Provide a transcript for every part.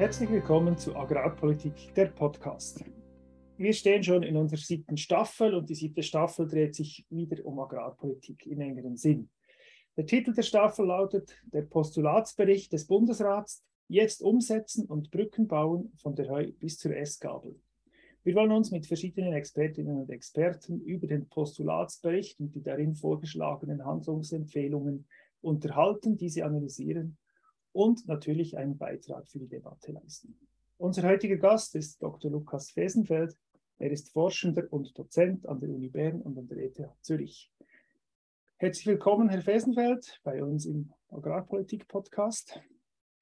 Herzlich willkommen zu Agrarpolitik, der Podcast. Wir stehen schon in unserer siebten Staffel und die siebte Staffel dreht sich wieder um Agrarpolitik im engeren Sinn. Der Titel der Staffel lautet Der Postulatsbericht des Bundesrats, jetzt umsetzen und Brücken bauen von der Heu bis zur S-Gabel. Wir wollen uns mit verschiedenen Expertinnen und Experten über den Postulatsbericht und die darin vorgeschlagenen Handlungsempfehlungen unterhalten, diese analysieren und natürlich einen Beitrag für die Debatte leisten. Unser heutiger Gast ist Dr. Lukas Fesenfeld. Er ist Forschender und Dozent an der Uni Bern und an der ETH Zürich. Herzlich willkommen, Herr Fesenfeld, bei uns im Agrarpolitik-Podcast.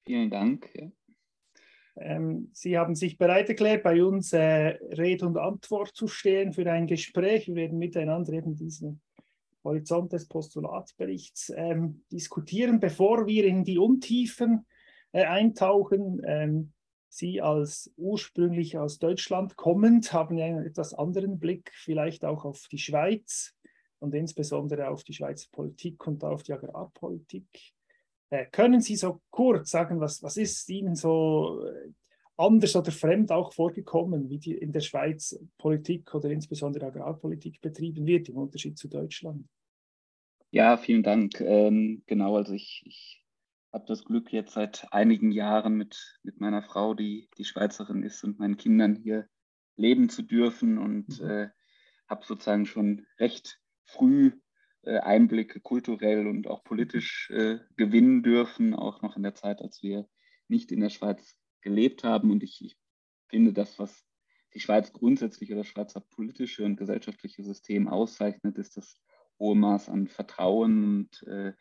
Vielen Dank. Ähm, Sie haben sich bereit erklärt, bei uns äh, Rede und Antwort zu stehen für ein Gespräch. Wir werden miteinander eben diesen Horizont des Postulatsberichts ähm, diskutieren, bevor wir in die Untiefen äh, eintauchen. Ähm, Sie als ursprünglich aus Deutschland kommend haben einen etwas anderen Blick vielleicht auch auf die Schweiz und insbesondere auf die Schweizer Politik und auf die Agrarpolitik. Äh, können Sie so kurz sagen, was, was ist Ihnen so äh, anders oder fremd auch vorgekommen, wie die in der Schweiz Politik oder insbesondere Agrarpolitik betrieben wird, im Unterschied zu Deutschland? Ja, vielen Dank. Ähm, genau, also ich, ich habe das Glück, jetzt seit einigen Jahren mit, mit meiner Frau, die, die Schweizerin ist, und meinen Kindern hier leben zu dürfen und mhm. äh, habe sozusagen schon recht früh äh, Einblicke kulturell und auch politisch äh, gewinnen dürfen, auch noch in der Zeit, als wir nicht in der Schweiz gelebt haben. Und ich, ich finde, das, was die Schweiz grundsätzlich oder das Schweizer politische und gesellschaftliche System auszeichnet, ist das hohe Maß an Vertrauen und äh,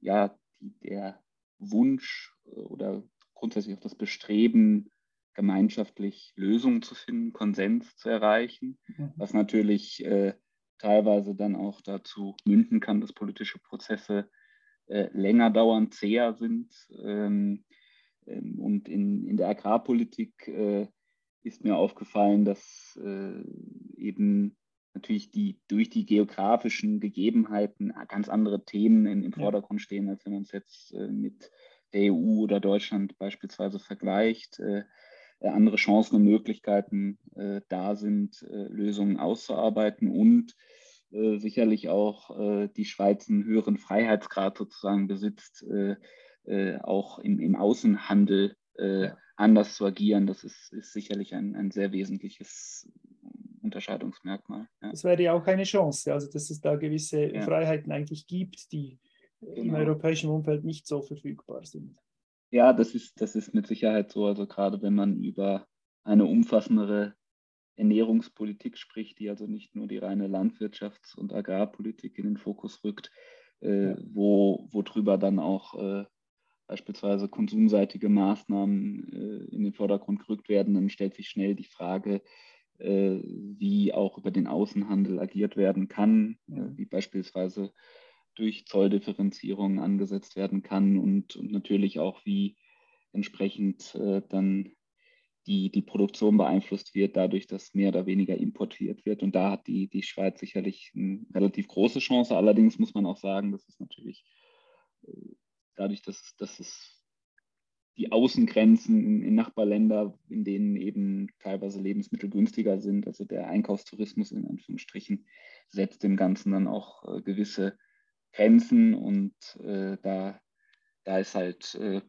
ja, die, der Wunsch äh, oder grundsätzlich auch das Bestreben, gemeinschaftlich Lösungen zu finden, Konsens zu erreichen, mhm. was natürlich äh, teilweise dann auch dazu münden kann, dass politische Prozesse äh, länger dauern, zäher sind. Ähm, ähm, und in, in der Agrarpolitik äh, ist mir aufgefallen, dass äh, eben natürlich die durch die geografischen Gegebenheiten ganz andere Themen in, im Vordergrund stehen, als wenn man es jetzt äh, mit der EU oder Deutschland beispielsweise vergleicht. Äh, äh, andere Chancen und Möglichkeiten äh, da sind, äh, Lösungen auszuarbeiten und äh, sicherlich auch die Schweiz einen höheren Freiheitsgrad sozusagen besitzt, auch im, im Außenhandel anders zu agieren. Das ist, ist sicherlich ein, ein sehr wesentliches Unterscheidungsmerkmal. Ja. Das wäre ja auch eine Chance, also dass es da gewisse ja. Freiheiten eigentlich gibt, die genau. im europäischen Umfeld nicht so verfügbar sind. Ja, das ist, das ist mit Sicherheit so. Also gerade wenn man über eine umfassendere Ernährungspolitik spricht, die also nicht nur die reine Landwirtschafts- und Agrarpolitik in den Fokus rückt, äh, ja. wo, worüber dann auch äh, beispielsweise konsumseitige Maßnahmen äh, in den Vordergrund gerückt werden, dann stellt sich schnell die Frage, wie auch über den Außenhandel agiert werden kann, äh, wie beispielsweise durch Zolldifferenzierung angesetzt werden kann und, und natürlich auch, wie entsprechend äh, dann die, die Produktion beeinflusst wird, dadurch, dass mehr oder weniger importiert wird. Und da hat die, die Schweiz sicherlich eine relativ große Chance. Allerdings muss man auch sagen, dass es natürlich dadurch, dass, dass es die Außengrenzen in, in Nachbarländer, in denen eben teilweise Lebensmittel günstiger sind. Also der Einkaufstourismus in Anführungsstrichen setzt dem Ganzen dann auch äh, gewisse Grenzen und äh, da, da ist halt äh,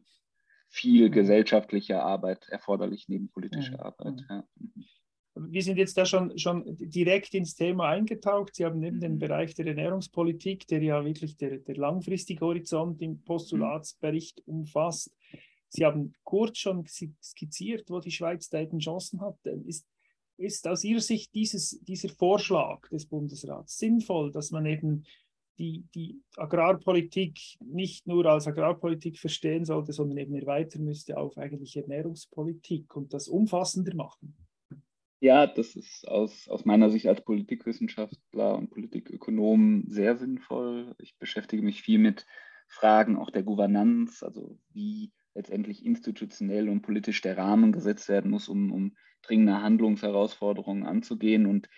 viel gesellschaftliche Arbeit erforderlich neben politischer Arbeit. Ja. Mhm. Wir sind jetzt da schon, schon direkt ins Thema eingetaucht. Sie haben neben mhm. den Bereich der Ernährungspolitik, der ja wirklich der, der langfristige Horizont im Postulatsbericht umfasst, Sie haben kurz schon skizziert, wo die Schweiz da eben Chancen hat. Ist, ist aus Ihrer Sicht dieses, dieser Vorschlag des Bundesrats sinnvoll, dass man eben die, die Agrarpolitik nicht nur als Agrarpolitik verstehen sollte, sondern eben erweitern müsste auf eigentlich Ernährungspolitik und das umfassender machen? Ja, das ist aus, aus meiner Sicht als Politikwissenschaftler und Politikökonom sehr sinnvoll. Ich beschäftige mich viel mit Fragen auch der Gouvernanz, also wie letztendlich institutionell und politisch der Rahmen gesetzt werden muss, um, um dringende Handlungsherausforderungen anzugehen. Und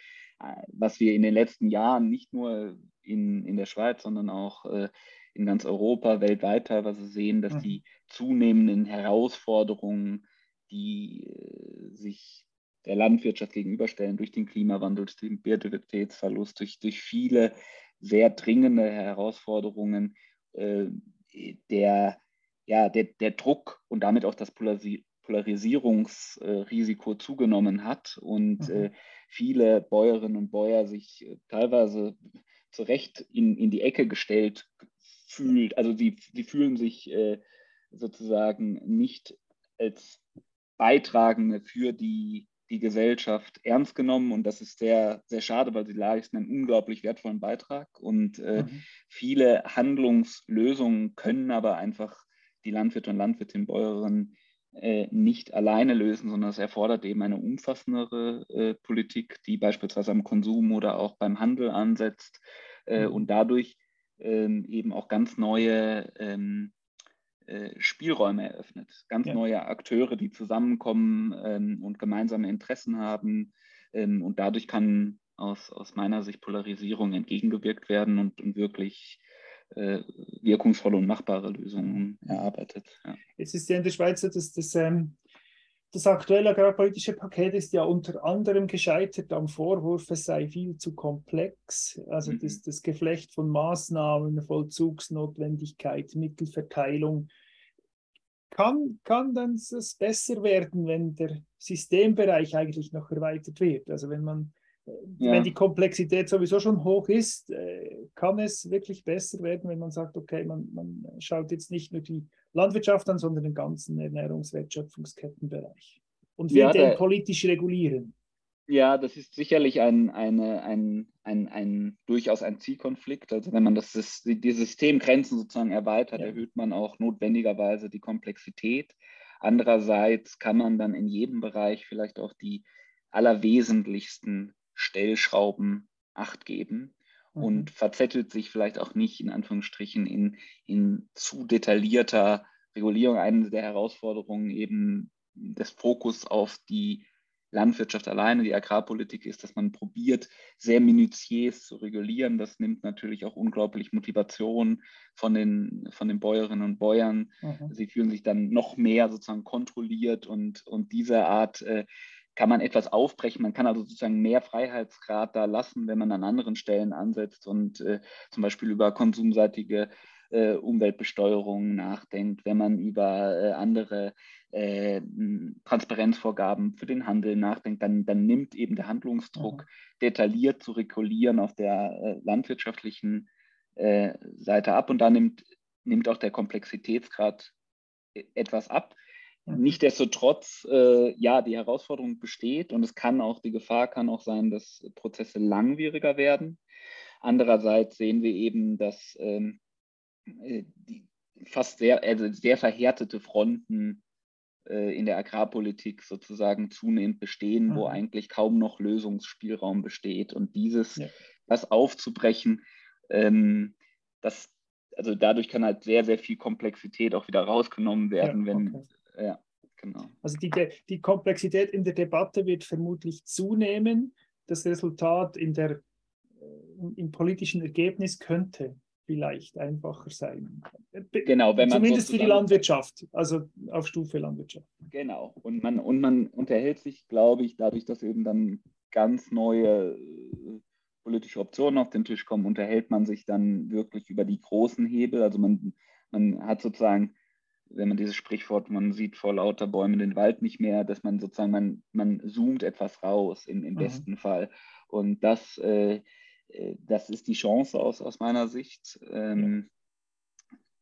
äh, was wir in den letzten Jahren nicht nur in, in der Schweiz, sondern auch äh, in ganz Europa, weltweit teilweise sehen, dass mhm. die zunehmenden Herausforderungen die äh, sich der Landwirtschaft gegenüberstellen durch den Klimawandel, durch den Biodiversitätsverlust, durch, durch viele sehr dringende Herausforderungen, äh, der, ja, der, der Druck und damit auch das Polarisi Polarisierungsrisiko zugenommen hat und mhm. äh, viele Bäuerinnen und Bäuer sich äh, teilweise zu Recht in, in die Ecke gestellt fühlt. Also sie, sie fühlen sich äh, sozusagen nicht als Beitragende für die, die Gesellschaft ernst genommen und das ist sehr, sehr schade, weil sie leisten einen unglaublich wertvollen Beitrag und äh, mhm. viele Handlungslösungen können aber einfach die Landwirte und Landwirtinnen, Bäuerinnen äh, nicht alleine lösen, sondern es erfordert eben eine umfassendere äh, Politik, die beispielsweise am Konsum oder auch beim Handel ansetzt äh, mhm. und dadurch ähm, eben auch ganz neue ähm, äh, Spielräume eröffnet. Ganz ja. neue Akteure, die zusammenkommen ähm, und gemeinsame Interessen haben. Ähm, und dadurch kann aus, aus meiner Sicht Polarisierung entgegengewirkt werden und, und wirklich wirkungsvolle und machbare Lösungen erarbeitet. Ja. Jetzt ist ja in der Schweiz so, dass das, ähm, das aktuelle agrarpolitische Paket ist ja unter anderem gescheitert am Vorwurf, es sei viel zu komplex. Also mhm. das, das Geflecht von Maßnahmen, Vollzugsnotwendigkeit, Mittelverteilung. Kann, kann dann es besser werden, wenn der Systembereich eigentlich noch erweitert wird? Also wenn man ja. wenn die Komplexität sowieso schon hoch ist, äh, kann es wirklich besser werden, wenn man sagt, okay, man, man schaut jetzt nicht nur die Landwirtschaft an, sondern den ganzen Ernährungswertschöpfungskettenbereich und will ja, den politisch regulieren. Ja, das ist sicherlich ein, eine, ein, ein, ein, durchaus ein Zielkonflikt. Also wenn man das, die Systemgrenzen sozusagen erweitert, ja. erhöht man auch notwendigerweise die Komplexität. Andererseits kann man dann in jedem Bereich vielleicht auch die allerwesentlichsten Stellschrauben acht geben mhm. und verzettelt sich vielleicht auch nicht in Anführungsstrichen in, in zu detaillierter Regulierung. Eine der Herausforderungen eben des Fokus auf die Landwirtschaft alleine, die Agrarpolitik ist, dass man probiert, sehr minutiös zu regulieren. Das nimmt natürlich auch unglaublich Motivation von den, von den Bäuerinnen und Bäuern. Mhm. Sie fühlen sich dann noch mehr sozusagen kontrolliert und, und diese Art äh, kann man etwas aufbrechen. Man kann also sozusagen mehr Freiheitsgrad da lassen, wenn man an anderen Stellen ansetzt und äh, zum Beispiel über konsumseitige äh, Umweltbesteuerung nachdenkt, wenn man über äh, andere äh, Transparenzvorgaben für den Handel nachdenkt, dann, dann nimmt eben der Handlungsdruck mhm. detailliert zu regulieren auf der äh, landwirtschaftlichen äh, Seite ab und da nimmt, nimmt auch der Komplexitätsgrad etwas ab. Nichtsdestotrotz, äh, ja, die Herausforderung besteht und es kann auch, die Gefahr kann auch sein, dass Prozesse langwieriger werden. Andererseits sehen wir eben, dass ähm, äh, die fast sehr, also sehr verhärtete Fronten äh, in der Agrarpolitik sozusagen zunehmend bestehen, mhm. wo eigentlich kaum noch Lösungsspielraum besteht. Und dieses, ja. das aufzubrechen, ähm, das, also dadurch kann halt sehr, sehr viel Komplexität auch wieder rausgenommen werden, ja, okay. wenn ja, genau. Also die, die Komplexität in der Debatte wird vermutlich zunehmen. Das Resultat in der, äh, im politischen Ergebnis könnte vielleicht einfacher sein. Genau, wenn man zumindest für die Landwirtschaft, also auf Stufe Landwirtschaft. Genau. Und man und man unterhält sich, glaube ich, dadurch, dass eben dann ganz neue äh, politische Optionen auf den Tisch kommen, unterhält man sich dann wirklich über die großen Hebel. Also man man hat sozusagen wenn man dieses Sprichwort, man sieht vor lauter Bäumen den Wald nicht mehr, dass man sozusagen, man, man zoomt etwas raus im, im mhm. besten Fall. Und das, äh, äh, das ist die Chance aus, aus meiner Sicht. Ähm,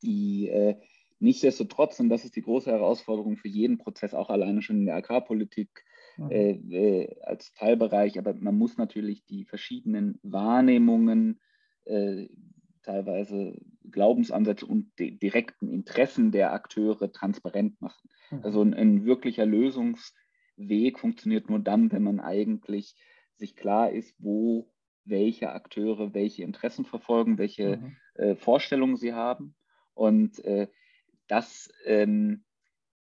die äh, nichtsdestotrotz, und das ist die große Herausforderung für jeden Prozess, auch alleine schon in der Agrarpolitik mhm. äh, äh als Teilbereich, aber man muss natürlich die verschiedenen Wahrnehmungen äh, teilweise Glaubensansätze und die direkten Interessen der Akteure transparent machen. Mhm. Also ein, ein, wirklicher Lösungsweg funktioniert nur dann, wenn man eigentlich sich klar ist, wo welche Akteure welche Interessen verfolgen, welche mhm. äh, Vorstellungen sie haben. Und äh, das ähm,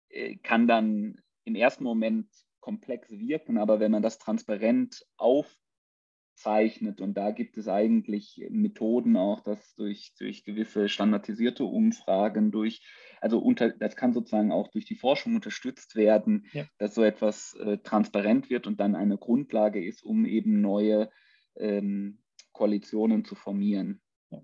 äh, kann dann im ersten Moment komplex wirken, aber wenn man das transparent auf zeichnet. Und da gibt es eigentlich Methoden auch, dass durch, durch gewisse standardisierte Umfragen, durch, also unter, das kann sozusagen auch durch die Forschung unterstützt werden, ja. dass so etwas äh, transparent wird und dann eine Grundlage ist, um eben neue ähm, Koalitionen zu formieren. Ja.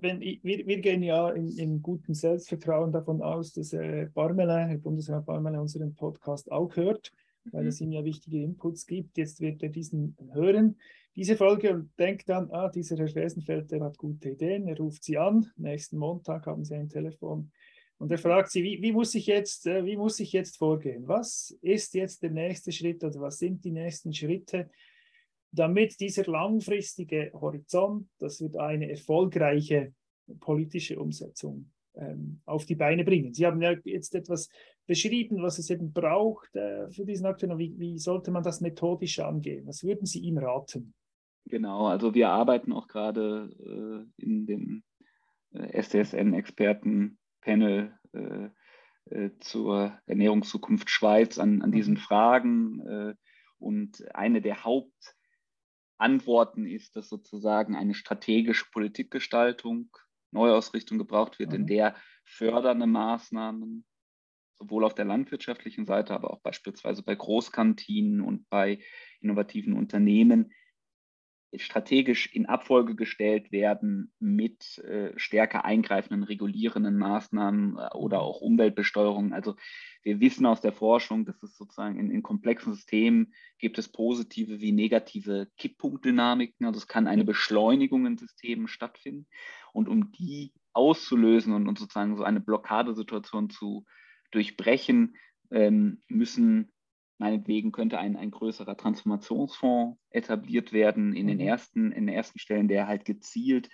Wenn, wir, wir, gehen ja in, in gutem Selbstvertrauen davon aus, dass äh, Barmele, Herr Bundesrat Barmele, unseren Podcast auch hört, weil mhm. es ihm ja wichtige Inputs gibt. Jetzt wird er diesen hören diese Folge und denkt dann, ah, dieser Herr Schlesenfeld, der hat gute Ideen, er ruft Sie an, nächsten Montag haben Sie ein Telefon und er fragt Sie, wie, wie, muss ich jetzt, äh, wie muss ich jetzt vorgehen? Was ist jetzt der nächste Schritt oder was sind die nächsten Schritte, damit dieser langfristige Horizont, das wird eine erfolgreiche politische Umsetzung ähm, auf die Beine bringen. Sie haben ja jetzt etwas beschrieben, was es eben braucht äh, für diesen Akteur. Wie, wie sollte man das methodisch angehen? Was würden Sie ihm raten? Genau, also wir arbeiten auch gerade äh, in dem äh, SDSN-Experten-Panel äh, äh, zur Ernährungszukunft Schweiz an, an diesen mhm. Fragen. Äh, und eine der Hauptantworten ist, dass sozusagen eine strategische Politikgestaltung, Neuausrichtung gebraucht wird, mhm. in der fördernde Maßnahmen sowohl auf der landwirtschaftlichen Seite, aber auch beispielsweise bei Großkantinen und bei innovativen Unternehmen strategisch in Abfolge gestellt werden mit äh, stärker eingreifenden regulierenden Maßnahmen äh, oder auch Umweltbesteuerung. Also wir wissen aus der Forschung, dass es sozusagen in, in komplexen Systemen gibt es positive wie negative Kipppunktdynamiken. Also es kann eine Beschleunigung in Systemen stattfinden. Und um die auszulösen und, und sozusagen so eine Blockadesituation zu durchbrechen, ähm, müssen Meinetwegen könnte ein, ein größerer Transformationsfonds etabliert werden in den mhm. ersten, in den ersten Stellen, der halt gezielt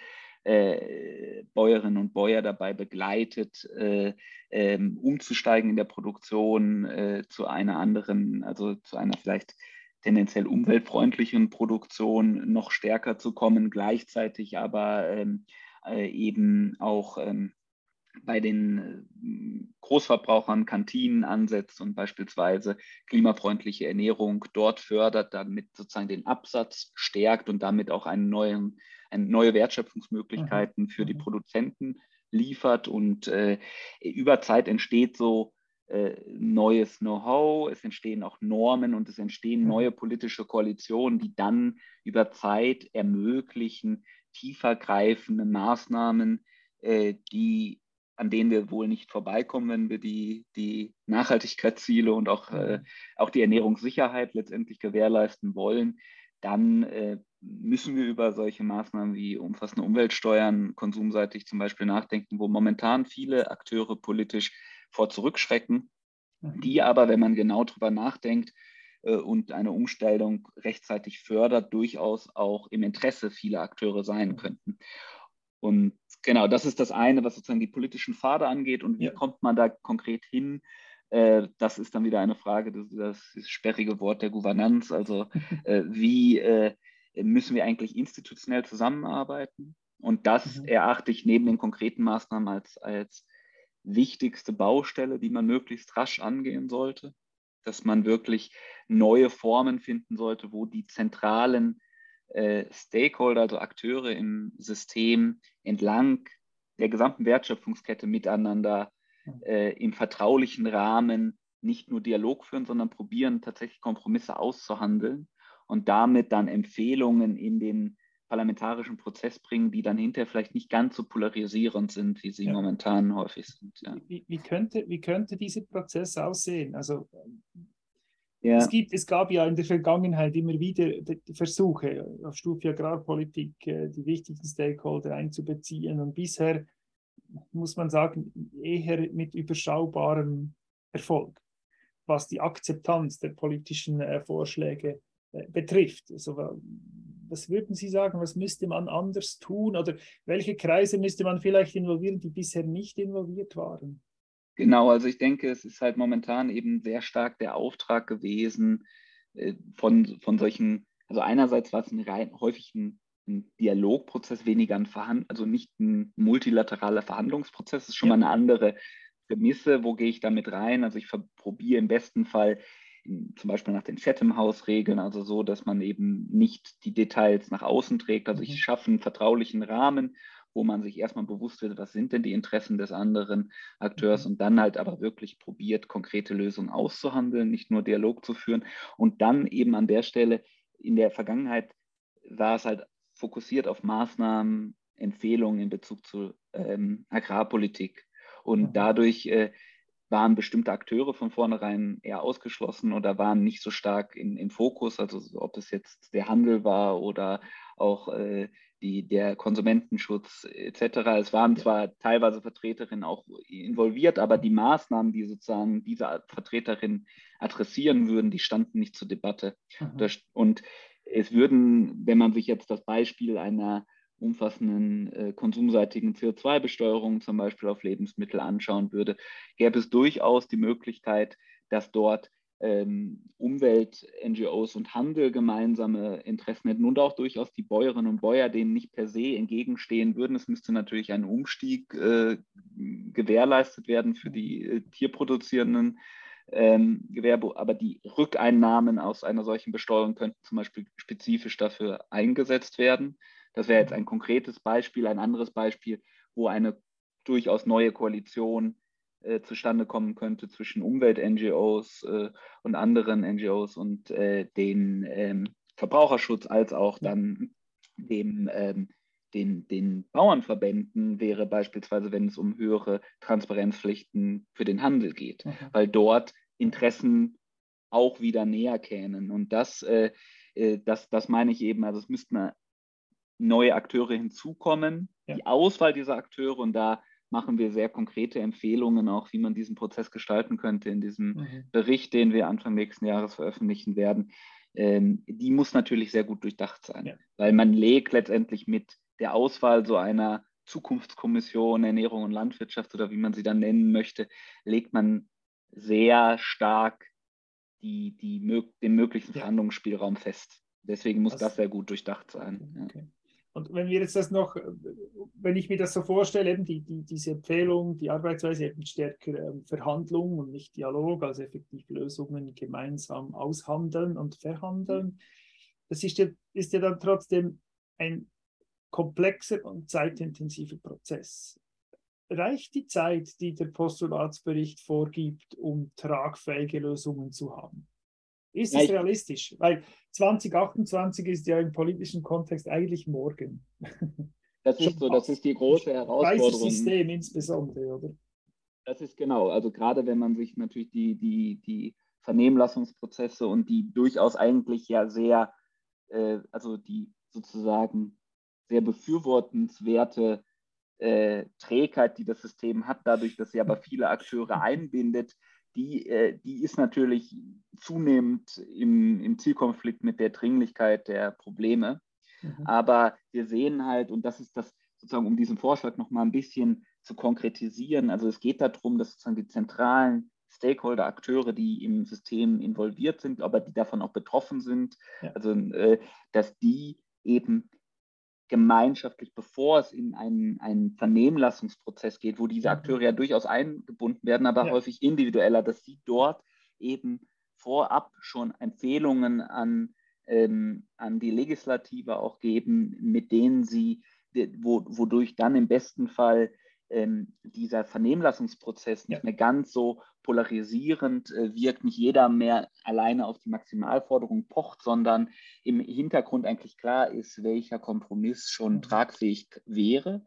äh, Bäuerinnen und Bäuer dabei begleitet, äh, ähm, umzusteigen in der Produktion äh, zu einer anderen, also zu einer vielleicht tendenziell umweltfreundlichen Produktion noch stärker zu kommen, gleichzeitig aber ähm, äh, eben auch ähm, bei den äh, Großverbrauchern Kantinen ansetzt und beispielsweise klimafreundliche Ernährung dort fördert, damit sozusagen den Absatz stärkt und damit auch einen neuen, eine neue Wertschöpfungsmöglichkeiten mhm. für die mhm. Produzenten liefert. Und äh, über Zeit entsteht so äh, neues Know-how, es entstehen auch Normen und es entstehen mhm. neue politische Koalitionen, die dann über Zeit ermöglichen, tiefergreifende Maßnahmen, äh, die an denen wir wohl nicht vorbeikommen, wenn wir die, die Nachhaltigkeitsziele und auch, äh, mhm. auch die Ernährungssicherheit letztendlich gewährleisten wollen, dann äh, müssen wir über solche Maßnahmen wie umfassende Umweltsteuern konsumseitig zum Beispiel nachdenken, wo momentan viele Akteure politisch vor zurückschrecken, mhm. die aber, wenn man genau drüber nachdenkt, äh, und eine Umstellung rechtzeitig fördert, durchaus auch im Interesse vieler Akteure sein mhm. könnten. Und genau, das ist das eine, was sozusagen die politischen Pfade angeht. Und wie ja. kommt man da konkret hin? Äh, das ist dann wieder eine Frage, das, das sperrige Wort der Gouvernanz. Also äh, wie äh, müssen wir eigentlich institutionell zusammenarbeiten? Und das mhm. erachte ich neben den konkreten Maßnahmen als, als wichtigste Baustelle, die man möglichst rasch angehen sollte, dass man wirklich neue Formen finden sollte, wo die zentralen Stakeholder, also Akteure im System entlang der gesamten Wertschöpfungskette miteinander äh, im vertraulichen Rahmen nicht nur Dialog führen, sondern probieren tatsächlich Kompromisse auszuhandeln und damit dann Empfehlungen in den parlamentarischen Prozess bringen, die dann hinterher vielleicht nicht ganz so polarisierend sind, wie sie ja. momentan häufig sind. Ja. Wie, wie, könnte, wie könnte dieser Prozess aussehen? Also ja. Es, gibt, es gab ja in der Vergangenheit immer wieder Versuche auf Stufe Agrarpolitik äh, die wichtigsten Stakeholder einzubeziehen und bisher muss man sagen, eher mit überschaubarem Erfolg, was die Akzeptanz der politischen äh, Vorschläge äh, betrifft. Also, was würden Sie sagen, was müsste man anders tun oder welche Kreise müsste man vielleicht involvieren, die bisher nicht involviert waren? Genau, also ich denke, es ist halt momentan eben sehr stark der Auftrag gewesen äh, von, von solchen, also einerseits war es ein rein, häufig ein, ein Dialogprozess, weniger ein Verhand, also nicht ein multilateraler Verhandlungsprozess, das ist schon ja. mal eine andere Prämisse, wo gehe ich damit rein? Also ich probiere im besten Fall zum Beispiel nach den Chatham-House-Regeln, also so, dass man eben nicht die Details nach außen trägt. Also ich mhm. schaffe einen vertraulichen Rahmen, wo man sich erstmal bewusst wird, was sind denn die Interessen des anderen Akteurs mhm. und dann halt aber wirklich probiert, konkrete Lösungen auszuhandeln, nicht nur Dialog zu führen und dann eben an der Stelle in der Vergangenheit war es halt fokussiert auf Maßnahmen, Empfehlungen in Bezug zu ähm, Agrarpolitik. Und mhm. dadurch äh, waren bestimmte Akteure von vornherein eher ausgeschlossen oder waren nicht so stark in, im Fokus, also ob es jetzt der Handel war oder auch äh, die, der Konsumentenschutz etc. Es waren zwar teilweise Vertreterinnen auch involviert, aber die Maßnahmen, die sozusagen diese Vertreterinnen adressieren würden, die standen nicht zur Debatte. Mhm. Und es würden, wenn man sich jetzt das Beispiel einer umfassenden äh, konsumseitigen CO2-Besteuerung zum Beispiel auf Lebensmittel anschauen würde, gäbe es durchaus die Möglichkeit, dass dort ähm, Umwelt-NGOs und Handel gemeinsame Interessen hätten und auch durchaus die Bäuerinnen und Bäuer denen nicht per se entgegenstehen würden. Es müsste natürlich ein Umstieg äh, gewährleistet werden für die äh, tierproduzierenden ähm, Gewerbe, aber die Rückeinnahmen aus einer solchen Besteuerung könnten zum Beispiel spezifisch dafür eingesetzt werden. Das wäre jetzt ein konkretes Beispiel. Ein anderes Beispiel, wo eine durchaus neue Koalition äh, zustande kommen könnte zwischen Umwelt-NGOs äh, und anderen NGOs und äh, den ähm, Verbraucherschutz als auch dann dem, ähm, den, den Bauernverbänden wäre beispielsweise, wenn es um höhere Transparenzpflichten für den Handel geht, mhm. weil dort Interessen auch wieder näher kämen. Und das, äh, äh, das, das meine ich eben, also es müssten neue Akteure hinzukommen, ja. die Auswahl dieser Akteure und da machen wir sehr konkrete Empfehlungen auch, wie man diesen Prozess gestalten könnte in diesem mhm. Bericht, den wir Anfang nächsten Jahres veröffentlichen werden. Ähm, die muss natürlich sehr gut durchdacht sein, ja. weil man legt letztendlich mit der Auswahl so einer Zukunftskommission Ernährung und Landwirtschaft oder wie man sie dann nennen möchte, legt man sehr stark die, die, den möglichen ja. Verhandlungsspielraum fest. Deswegen muss das, das sehr gut durchdacht sein. Okay. Und wenn wir jetzt das noch, wenn ich mir das so vorstelle, eben die, die, diese Empfehlung, die Arbeitsweise eben stärker ähm, Verhandlung und nicht Dialog, also effektiv Lösungen gemeinsam aushandeln und verhandeln, das ist ja, ist ja dann trotzdem ein komplexer und zeitintensiver Prozess. Reicht die Zeit, die der Postulatsbericht vorgibt, um tragfähige Lösungen zu haben? Ist es realistisch? Weil 2028 ist ja im politischen Kontext eigentlich morgen. Das ist so, das ist die große Herausforderung. System insbesondere, oder? Das ist genau, also gerade wenn man sich natürlich die, die, die Vernehmlassungsprozesse und die durchaus eigentlich ja sehr, äh, also die sozusagen sehr befürwortenswerte äh, Trägheit, die das System hat, dadurch, dass sie aber viele Akteure einbindet, die, äh, die ist natürlich zunehmend im, im Zielkonflikt mit der Dringlichkeit der Probleme. Mhm. Aber wir sehen halt, und das ist das sozusagen, um diesen Vorschlag nochmal ein bisschen zu konkretisieren, also es geht darum, dass sozusagen die zentralen Stakeholder, Akteure, die im System involviert sind, aber die davon auch betroffen sind, ja. also äh, dass die eben gemeinschaftlich, bevor es in einen, einen Vernehmlassungsprozess geht, wo diese mhm. Akteure ja durchaus eingebunden werden, aber ja. häufig individueller, dass sie dort eben vorab schon Empfehlungen an, ähm, an die Legislative auch geben, mit denen sie, wo, wodurch dann im besten Fall ähm, dieser Vernehmlassungsprozess nicht ja. mehr ganz so polarisierend äh, wirkt, nicht jeder mehr alleine auf die Maximalforderung pocht, sondern im Hintergrund eigentlich klar ist, welcher Kompromiss schon mhm. tragfähig wäre.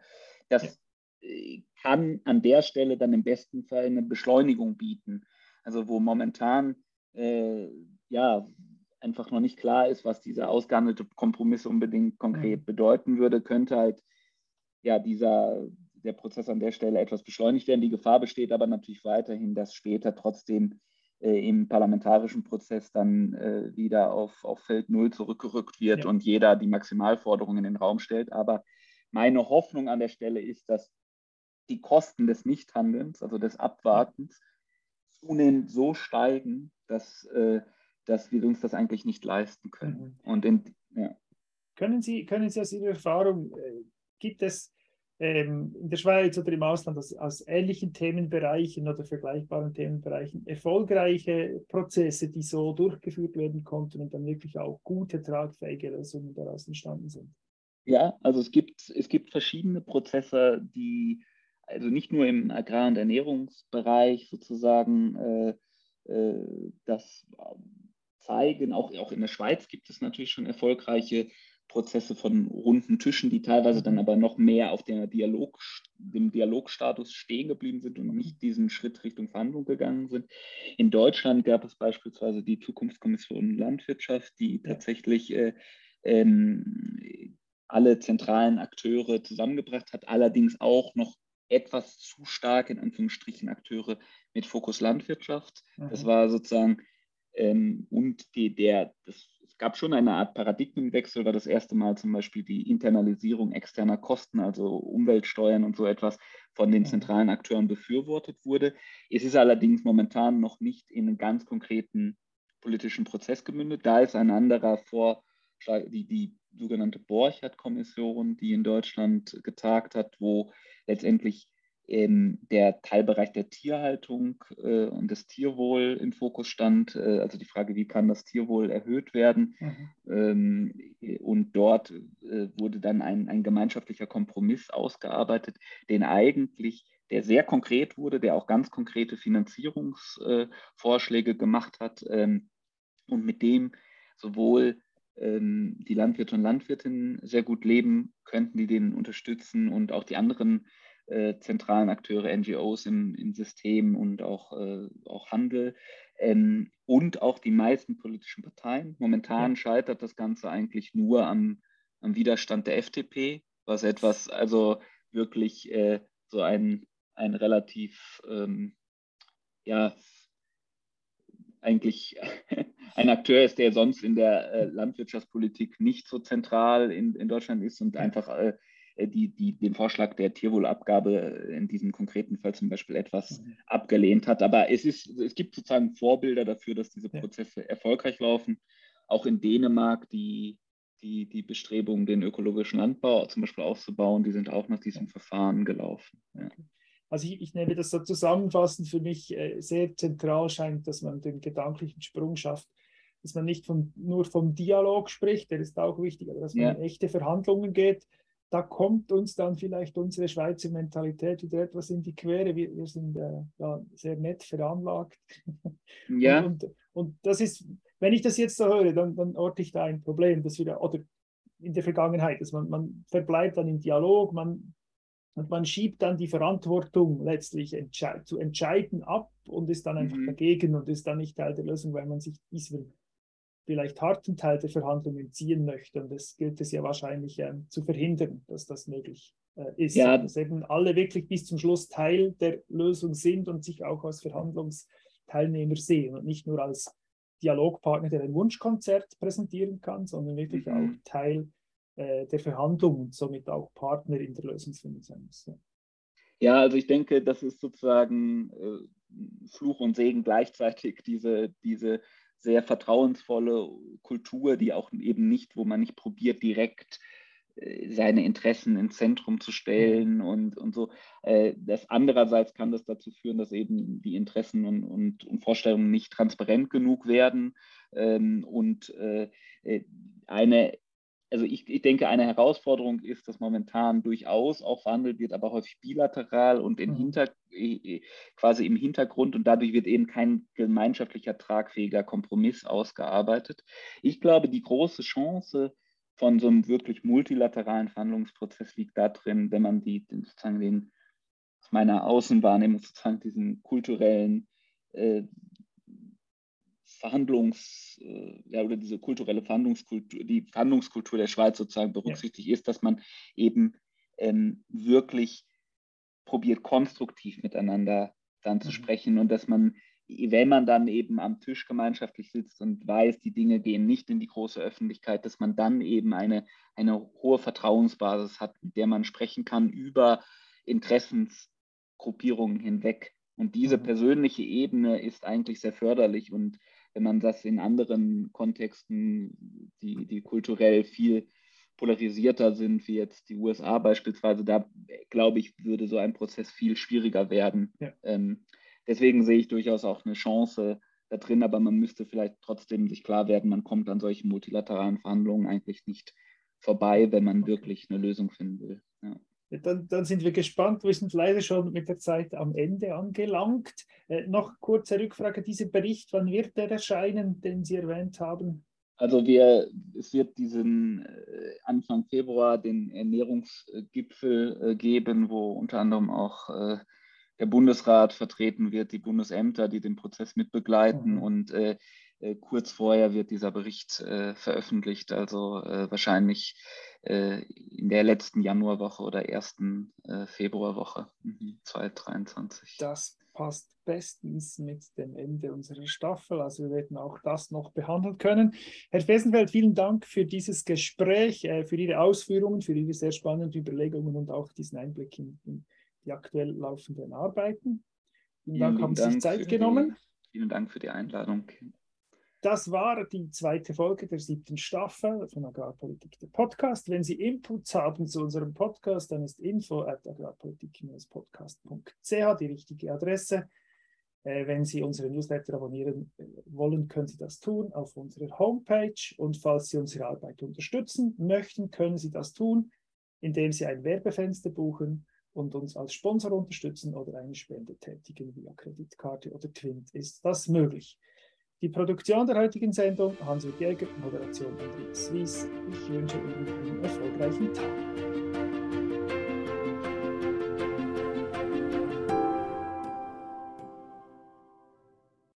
Das ja. äh, kann an der Stelle dann im besten Fall eine Beschleunigung bieten. Also wo momentan äh, ja einfach noch nicht klar ist, was dieser ausgehandelte Kompromiss unbedingt konkret mhm. bedeuten würde, könnte halt ja dieser der Prozess an der Stelle etwas beschleunigt werden. Die Gefahr besteht aber natürlich weiterhin, dass später trotzdem äh, im parlamentarischen Prozess dann äh, wieder auf, auf Feld Null zurückgerückt wird ja. und jeder die Maximalforderungen in den Raum stellt. Aber meine Hoffnung an der Stelle ist, dass die Kosten des Nichthandelns, also des Abwartens, zunehmend so steigen, dass, äh, dass wir uns das eigentlich nicht leisten können. Mhm. Und in, ja. können, Sie, können Sie aus Ihrer Erfahrung, äh, gibt es ähm, in der Schweiz oder im Ausland aus, aus ähnlichen Themenbereichen oder vergleichbaren Themenbereichen erfolgreiche Prozesse, die so durchgeführt werden konnten und dann wirklich auch gute, tragfähige Lösungen daraus entstanden sind? Ja, also es gibt, es gibt verschiedene Prozesse, die also nicht nur im Agrar- und Ernährungsbereich sozusagen äh, äh, das zeigen, auch, auch in der Schweiz gibt es natürlich schon erfolgreiche Prozesse von runden Tischen, die teilweise dann aber noch mehr auf Dialog, dem Dialogstatus stehen geblieben sind und nicht diesen Schritt Richtung Verhandlung gegangen sind. In Deutschland gab es beispielsweise die Zukunftskommission Landwirtschaft, die tatsächlich äh, ähm, alle zentralen Akteure zusammengebracht hat, allerdings auch noch etwas zu stark in Anführungsstrichen Akteure mit Fokus Landwirtschaft. Mhm. Das war sozusagen ähm, und die, der, das, es gab schon eine Art Paradigmenwechsel, weil das erste Mal zum Beispiel die Internalisierung externer Kosten, also Umweltsteuern und so etwas von den mhm. zentralen Akteuren befürwortet wurde. Es ist allerdings momentan noch nicht in einen ganz konkreten politischen Prozess gemündet. Da ist ein anderer Vorschlag, die, die sogenannte Borchert-Kommission, die in Deutschland getagt hat, wo letztendlich der Teilbereich der Tierhaltung äh, und des Tierwohl im Fokus stand. Äh, also die Frage, wie kann das Tierwohl erhöht werden? Mhm. Ähm, und dort äh, wurde dann ein, ein gemeinschaftlicher Kompromiss ausgearbeitet, den eigentlich der sehr konkret wurde, der auch ganz konkrete Finanzierungsvorschläge gemacht hat ähm, und mit dem sowohl ähm, die Landwirte und Landwirtinnen sehr gut leben könnten, die den unterstützen und auch die anderen äh, zentralen Akteure, NGOs im, im System und auch, äh, auch Handel ähm, und auch die meisten politischen Parteien. Momentan ja. scheitert das Ganze eigentlich nur am, am Widerstand der FDP, was etwas, also wirklich äh, so ein, ein relativ, ähm, ja, eigentlich ein Akteur ist, der sonst in der äh, Landwirtschaftspolitik nicht so zentral in, in Deutschland ist und einfach äh, die, die den Vorschlag der Tierwohlabgabe in diesem konkreten Fall zum Beispiel etwas mhm. abgelehnt hat. Aber es, ist, es gibt sozusagen Vorbilder dafür, dass diese Prozesse ja. erfolgreich laufen. Auch in Dänemark die, die, die Bestrebungen, den ökologischen Landbau zum Beispiel auszubauen, die sind auch nach diesem Verfahren gelaufen. Ja. Also ich, ich, nehme das so zusammenfassend für mich äh, sehr zentral scheint, dass man den gedanklichen Sprung schafft, dass man nicht vom, nur vom Dialog spricht, der ist auch wichtig, aber dass man ja. in echte Verhandlungen geht, da kommt uns dann vielleicht unsere Schweizer Mentalität wieder etwas in die Quere. Wir, wir sind äh, ja, sehr nett veranlagt. Ja. Und, und, und, das ist, wenn ich das jetzt so höre, dann, dann orte ich da ein Problem, dass wir, oder in der Vergangenheit, dass man, man verbleibt dann im Dialog, man, und man schiebt dann die Verantwortung letztlich entschei zu entscheiden ab und ist dann einfach mhm. dagegen und ist dann nicht Teil der Lösung, weil man sich diesem vielleicht harten Teil der Verhandlungen ziehen möchte. Und das gilt es ja wahrscheinlich ähm, zu verhindern, dass das möglich äh, ist. Ja. Dass eben alle wirklich bis zum Schluss Teil der Lösung sind und sich auch als Verhandlungsteilnehmer sehen und nicht nur als Dialogpartner, der ein Wunschkonzert präsentieren kann, sondern wirklich mhm. auch Teil äh, der Verhandlung und somit auch Partner in der Lösungsfindung sein muss. Ja. ja, also ich denke, das ist sozusagen äh, Fluch und Segen gleichzeitig, diese, diese sehr vertrauensvolle Kultur, die auch eben nicht, wo man nicht probiert, direkt äh, seine Interessen ins Zentrum zu stellen und, und so. Äh, das andererseits kann das dazu führen, dass eben die Interessen und, und, und Vorstellungen nicht transparent genug werden ähm, und äh, eine also ich, ich, denke, eine Herausforderung ist, dass momentan durchaus auch verhandelt wird, aber häufig bilateral und in mhm. Hinter, quasi im Hintergrund und dadurch wird eben kein gemeinschaftlicher, tragfähiger Kompromiss ausgearbeitet. Ich glaube, die große Chance von so einem wirklich multilateralen Verhandlungsprozess liegt darin, wenn man die, sozusagen den, aus meiner Außenwahrnehmung sozusagen diesen kulturellen äh, Verhandlungs, äh, ja, oder diese kulturelle Verhandlungskultur, die Verhandlungskultur der Schweiz sozusagen berücksichtigt ja. ist, dass man eben ähm, wirklich probiert, konstruktiv miteinander dann zu mhm. sprechen und dass man, wenn man dann eben am Tisch gemeinschaftlich sitzt und weiß, die Dinge gehen nicht in die große Öffentlichkeit, dass man dann eben eine, eine hohe Vertrauensbasis hat, mit der man sprechen kann über Interessensgruppierungen hinweg. Und diese mhm. persönliche Ebene ist eigentlich sehr förderlich und wenn man das in anderen Kontexten, die, die kulturell viel polarisierter sind, wie jetzt die USA beispielsweise, da glaube ich, würde so ein Prozess viel schwieriger werden. Ja. Ähm, deswegen sehe ich durchaus auch eine Chance da drin, aber man müsste vielleicht trotzdem sich klar werden, man kommt an solchen multilateralen Verhandlungen eigentlich nicht vorbei, wenn man okay. wirklich eine Lösung finden will. Ja. Dann, dann, sind wir gespannt. Wir sind leider schon mit der Zeit am Ende angelangt. Äh, noch kurze Rückfrage: Dieser Bericht, wann wird der erscheinen, den Sie erwähnt haben? Also wir, es wird diesen äh, Anfang Februar den Ernährungsgipfel äh, geben, wo unter anderem auch äh, der Bundesrat vertreten wird, die Bundesämter, die den Prozess mitbegleiten mhm. und kurz vorher wird dieser Bericht äh, veröffentlicht, also äh, wahrscheinlich äh, in der letzten Januarwoche oder ersten äh, Februarwoche 2023. Mhm, das passt bestens mit dem Ende unserer Staffel. Also wir werden auch das noch behandeln können. Herr Fesenfeld, vielen Dank für dieses Gespräch, für Ihre Ausführungen, für Ihre sehr spannenden Überlegungen und auch diesen Einblick in, in die aktuell laufenden Arbeiten. Vielen Dank, haben Sie sich Zeit genommen. Die, vielen Dank für die Einladung. Das war die zweite Folge der siebten Staffel von Agrarpolitik, der Podcast. Wenn Sie Inputs haben zu unserem Podcast, dann ist info at agrarpolitik-podcast.ch die richtige Adresse. Äh, wenn Sie unsere Newsletter abonnieren äh, wollen, können Sie das tun auf unserer Homepage. Und falls Sie unsere Arbeit unterstützen möchten, können Sie das tun, indem Sie ein Werbefenster buchen und uns als Sponsor unterstützen oder eine Spende tätigen via Kreditkarte oder Twint. Ist das möglich? Die Produktion der heutigen Sendung Hans-Jürgen Jäger, Moderation Andreas Wies. Ich wünsche Ihnen einen erfolgreichen Tag.